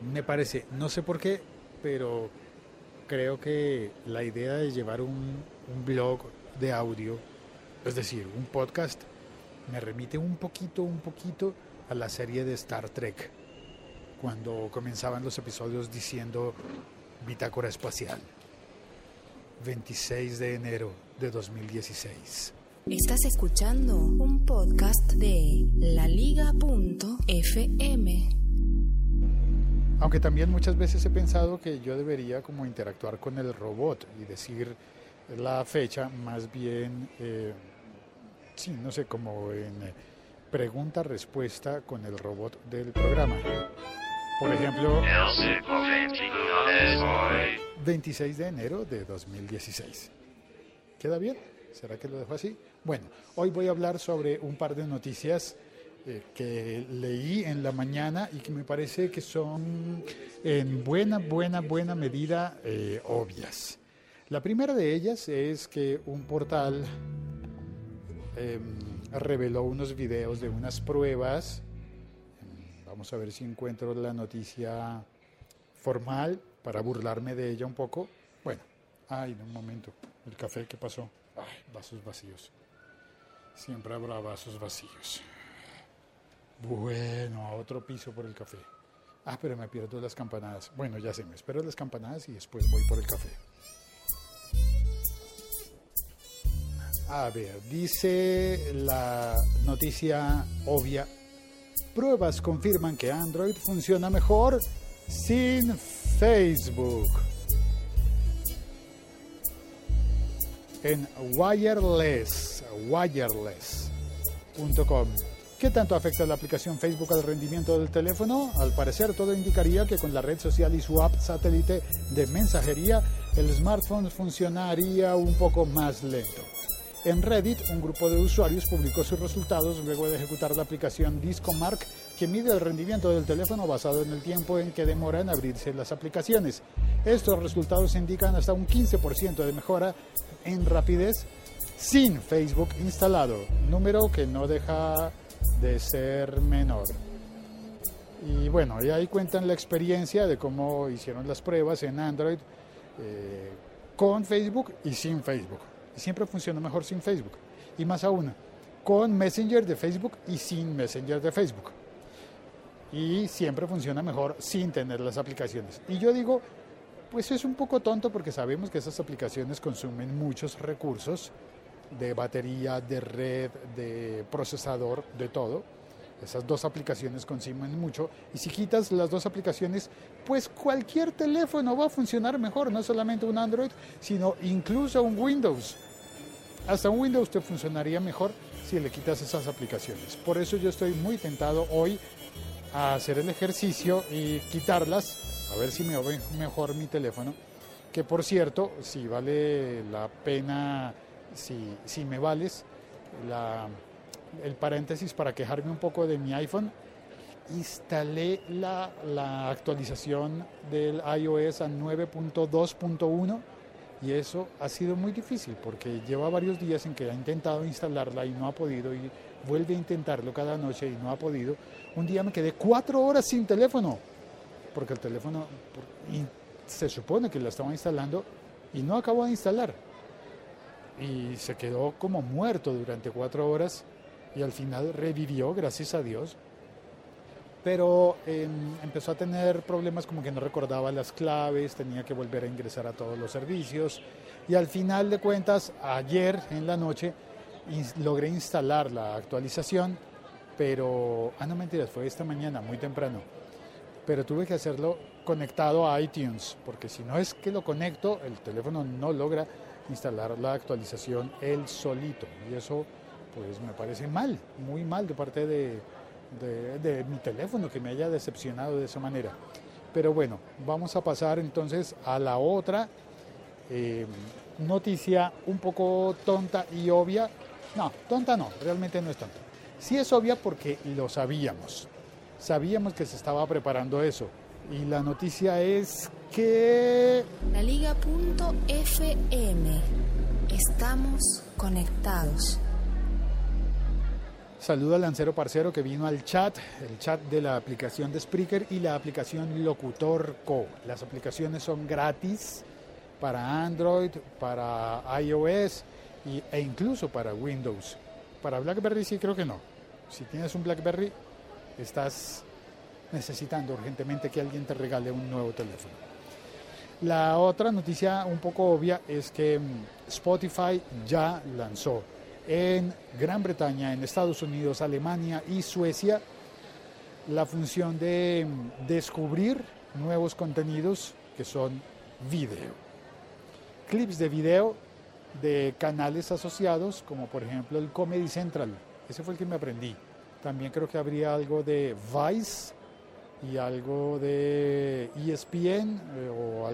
Me parece, no sé por qué, pero creo que la idea de llevar un, blog de audio, es decir, un podcast, me remite un poquito, un poquito a la serie de Star Trek, cuando comenzaban los episodios diciendo Bitácora Espacial, 26 de enero de 2016. Estás escuchando un podcast de laliga.fm. Aunque también muchas veces he pensado que yo debería como interactuar con el robot y decir la fecha más bien, eh, sí, no sé, como en eh, pregunta-respuesta con el robot del programa. Por ejemplo, 26 de enero de 2016. ¿Queda bien? ¿Será que lo dejo así? Bueno, hoy voy a hablar sobre un par de noticias eh, que leí en la mañana y que me parece que son en buena, buena, buena medida eh, obvias. La primera de ellas es que un portal em, reveló unos videos de unas pruebas. Vamos a ver si encuentro la noticia formal para burlarme de ella un poco. Bueno, ay, un momento, el café, ¿qué pasó? Ay, vasos vacíos. Siempre habrá vasos vacíos. Bueno, a otro piso por el café. Ah, pero me pierdo las campanadas. Bueno, ya sé, me espero las campanadas y después voy por el café. A ver, dice la noticia obvia. Pruebas confirman que Android funciona mejor sin Facebook. En wireless, wireless.com. ¿Qué tanto afecta la aplicación Facebook al rendimiento del teléfono? Al parecer todo indicaría que con la red social y su app satélite de mensajería, el smartphone funcionaría un poco más lento. En Reddit, un grupo de usuarios publicó sus resultados luego de ejecutar la aplicación DiscoMark, que mide el rendimiento del teléfono basado en el tiempo en que demora en abrirse las aplicaciones. Estos resultados indican hasta un 15% de mejora en rapidez sin Facebook instalado, número que no deja de ser menor. Y bueno, y ahí cuentan la experiencia de cómo hicieron las pruebas en Android eh, con Facebook y sin Facebook siempre funciona mejor sin Facebook. Y más aún, con Messenger de Facebook y sin Messenger de Facebook. Y siempre funciona mejor sin tener las aplicaciones. Y yo digo, pues es un poco tonto porque sabemos que esas aplicaciones consumen muchos recursos de batería, de red, de procesador, de todo. Esas dos aplicaciones consumen mucho y si quitas las dos aplicaciones, pues cualquier teléfono va a funcionar mejor, no solamente un Android, sino incluso un Windows. Hasta un Windows te funcionaría mejor si le quitas esas aplicaciones. Por eso yo estoy muy tentado hoy a hacer el ejercicio y quitarlas, a ver si me ve mejor mi teléfono. Que por cierto, si vale la pena, si, si me vales, la, el paréntesis para quejarme un poco de mi iPhone, instalé la, la actualización del iOS a 9.2.1 y eso ha sido muy difícil porque lleva varios días en que ha intentado instalarla y no ha podido y vuelve a intentarlo cada noche y no ha podido. Un día me quedé cuatro horas sin teléfono porque el teléfono se supone que la estaba instalando y no acabó de instalar. Y se quedó como muerto durante cuatro horas y al final revivió, gracias a Dios. Pero em, empezó a tener problemas como que no recordaba las claves, tenía que volver a ingresar a todos los servicios. Y al final de cuentas, ayer en la noche, logré instalar la actualización, pero, ah, no mentiras, fue esta mañana, muy temprano. Pero tuve que hacerlo conectado a iTunes, porque si no es que lo conecto, el teléfono no logra instalar la actualización él solito. Y eso pues me parece mal, muy mal de parte de, de, mi teléfono que me haya decepcionado de esa manera. Pero bueno, vamos a pasar entonces a la otra eh, noticia un poco tonta y obvia. No, tonta no, realmente no es tonta. Sí es obvia porque lo sabíamos. Sabíamos que se estaba preparando eso. Y la noticia es que... La Liga.fm. Estamos conectados. Saludo al lancero parcero que vino al chat, el chat de la aplicación de Spreaker y la aplicación Locutor Co. Las aplicaciones son gratis para Android, para iOS y, e incluso para Windows. Para BlackBerry sí creo que no. Si tienes un BlackBerry, estás necesitando urgentemente que alguien te regale un nuevo teléfono. La otra noticia un poco obvia es que mm, Spotify ya lanzó en Gran Bretaña, en Estados Unidos, Alemania y Suecia la función de mm, descubrir nuevos contenidos que son video. Clips de video de canales asociados, como por ejemplo el Comedy Central. Ese fue el que me aprendí. También creo que habría algo de Vice y algo de ESPN eh, o,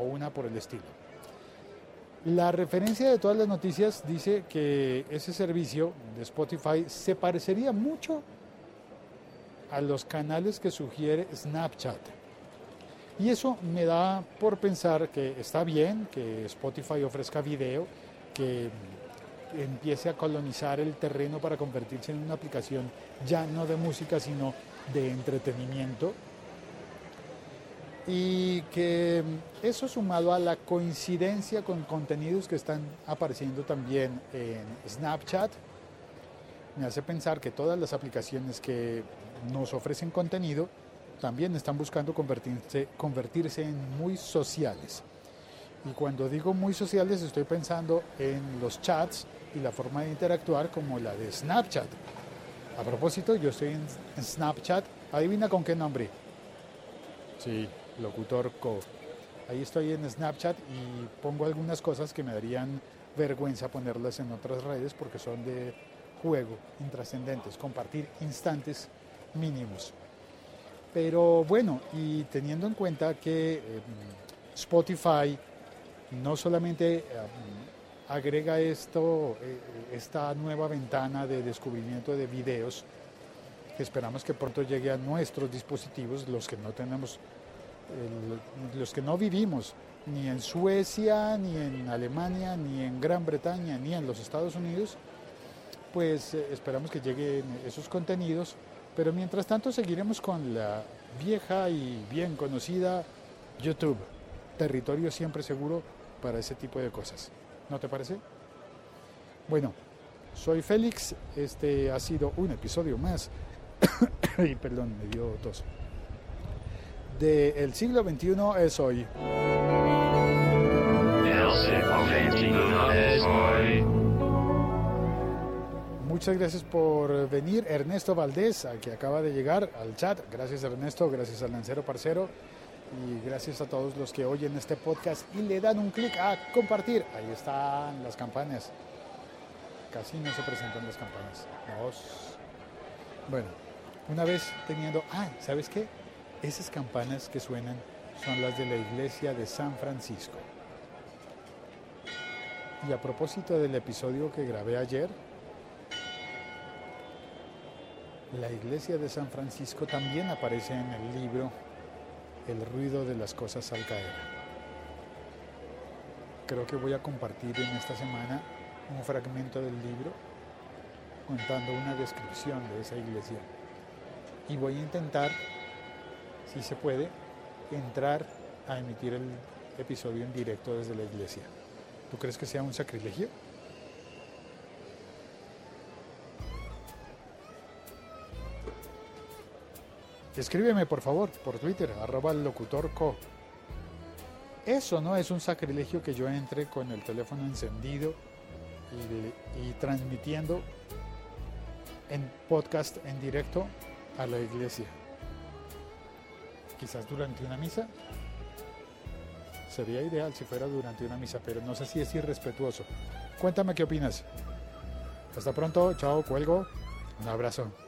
o una por el estilo. La referencia de todas las noticias dice que ese servicio de Spotify se parecería mucho a los canales que sugiere Snapchat. Y eso me da por pensar que está bien que Spotify ofrezca video, que empiece a colonizar el terreno para convertirse en una aplicación ya no de música, sino de entretenimiento. Y que eso sumado a la coincidencia con contenidos que están apareciendo también en Snapchat, me hace pensar que todas las aplicaciones que nos ofrecen contenido también están buscando convertirse, convertirse en muy sociales. Y cuando digo muy sociales estoy pensando en los chats y la forma de interactuar como la de Snapchat. A propósito, yo estoy en Snapchat. Adivina con qué nombre. Sí, Locutor Co. Ahí estoy en Snapchat y pongo algunas cosas que me darían vergüenza ponerlas en otras redes porque son de juego, intrascendentes, compartir instantes mínimos. Pero bueno, y teniendo en cuenta que eh, Spotify no solamente eh, agrega esto, eh, esta nueva ventana de descubrimiento de videos, que esperamos que pronto llegue a nuestros dispositivos, los que no tenemos, los que no vivimos ni en Suecia, ni en Alemania, ni en Gran Bretaña, ni en los Estados Unidos, pues esperamos que lleguen esos contenidos pero mientras tanto seguiremos con la vieja y bien conocida YouTube, territorio siempre seguro para ese tipo de cosas. ¿No te parece? Bueno, soy Félix, este ha sido un episodio más, y perdón, me dio tos, de El siglo XXI es hoy. Muchas gracias por venir. Ernesto Valdés, que acaba de llegar al chat. Gracias Ernesto, gracias al Lancero Parcero y gracias a todos los que oyen este podcast y le dan un clic a compartir. Ahí están las campanas. Casi no se presentan las campanas. Bueno, una vez teniendo... Ah, ¿sabes qué? Esas campanas que suenan son las de la iglesia de San Francisco. Y a propósito del episodio que grabé ayer, La iglesia de San Francisco también aparece en el libro El ruido de las cosas al caer. Creo que voy a compartir en esta semana un fragmento del libro contando una descripción de esa iglesia. Y voy a intentar, si se puede, entrar a emitir el episodio en directo desde la iglesia. ¿Tú crees que sea un sacrilegio? Escríbeme por favor por Twitter, arroba locutorco. Eso no es un sacrilegio que yo entre con el teléfono encendido y, transmitiendo en podcast en directo a la iglesia. Quizás durante una misa. Sería ideal si fuera durante una misa, pero no sé si es irrespetuoso. Cuéntame qué opinas. Hasta pronto, chao, cuelgo. Un abrazo.